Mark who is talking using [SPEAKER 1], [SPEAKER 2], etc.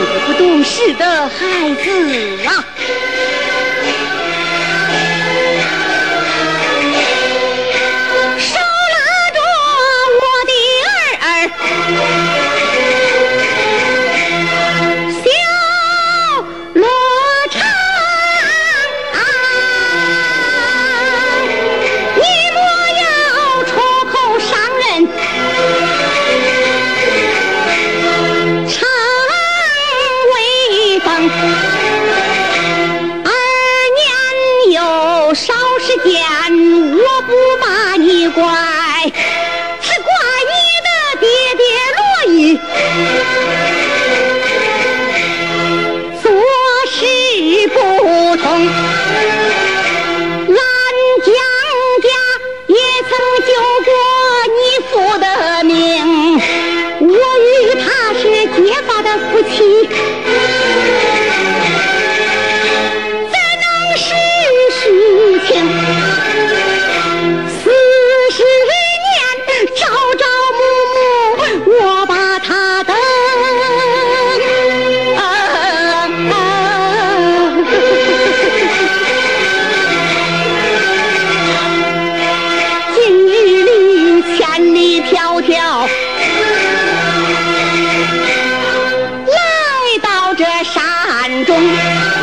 [SPEAKER 1] 一个不懂事的孩子啊！二年有少时间，我不把你怪，只怪你的爹爹罗玉做事不通。俺江家也曾救过你父的命，我与他是结发的夫妻，山中，